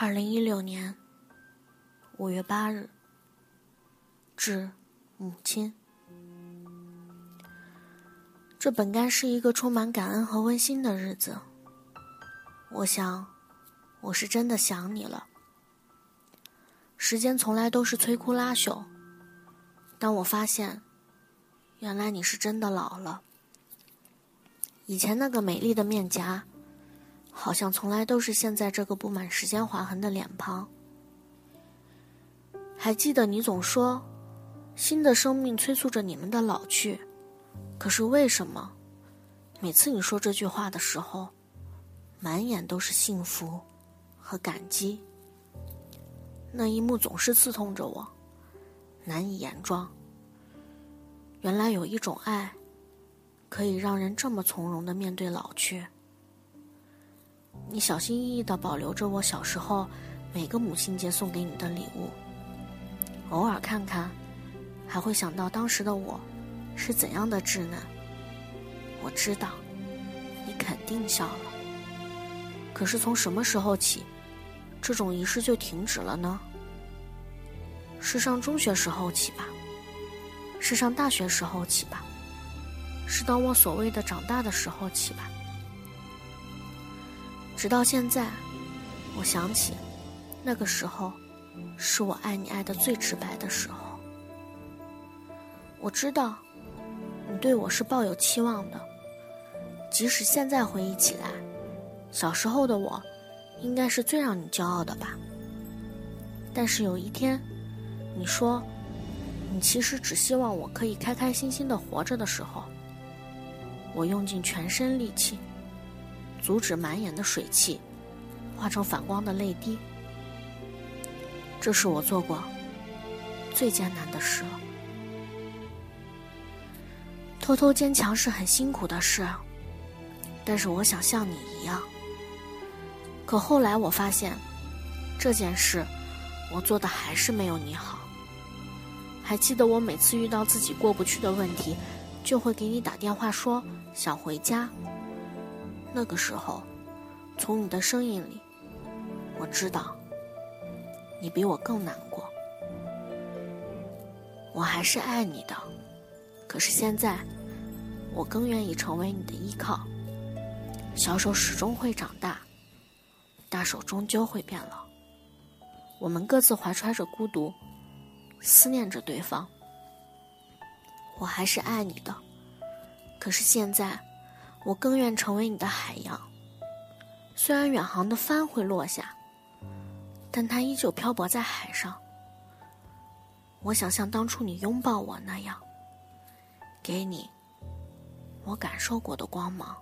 二零一六年五月八日，致母亲。这本该是一个充满感恩和温馨的日子。我想，我是真的想你了。时间从来都是摧枯拉朽，但我发现，原来你是真的老了。以前那个美丽的面颊。好像从来都是现在这个布满时间划痕的脸庞。还记得你总说，新的生命催促着你们的老去，可是为什么，每次你说这句话的时候，满眼都是幸福和感激？那一幕总是刺痛着我，难以言状。原来有一种爱，可以让人这么从容的面对老去。你小心翼翼的保留着我小时候每个母亲节送给你的礼物，偶尔看看，还会想到当时的我是怎样的稚嫩。我知道，你肯定笑了。可是从什么时候起，这种仪式就停止了呢？是上中学时候起吧？是上大学时候起吧？是当我所谓的长大的时候起吧？直到现在，我想起，那个时候，是我爱你爱的最直白的时候。我知道，你对我是抱有期望的。即使现在回忆起来，小时候的我，应该是最让你骄傲的吧。但是有一天，你说，你其实只希望我可以开开心心的活着的时候，我用尽全身力气。阻止满眼的水汽化成反光的泪滴，这是我做过最艰难的事。偷偷坚强是很辛苦的事，但是我想像你一样。可后来我发现，这件事我做的还是没有你好。还记得我每次遇到自己过不去的问题，就会给你打电话说想回家。那个时候，从你的声音里，我知道你比我更难过。我还是爱你的，可是现在，我更愿意成为你的依靠。小手始终会长大，大手终究会变老。我们各自怀揣着孤独，思念着对方。我还是爱你的，可是现在。我更愿成为你的海洋，虽然远航的帆会落下，但它依旧漂泊在海上。我想像当初你拥抱我那样，给你我感受过的光芒。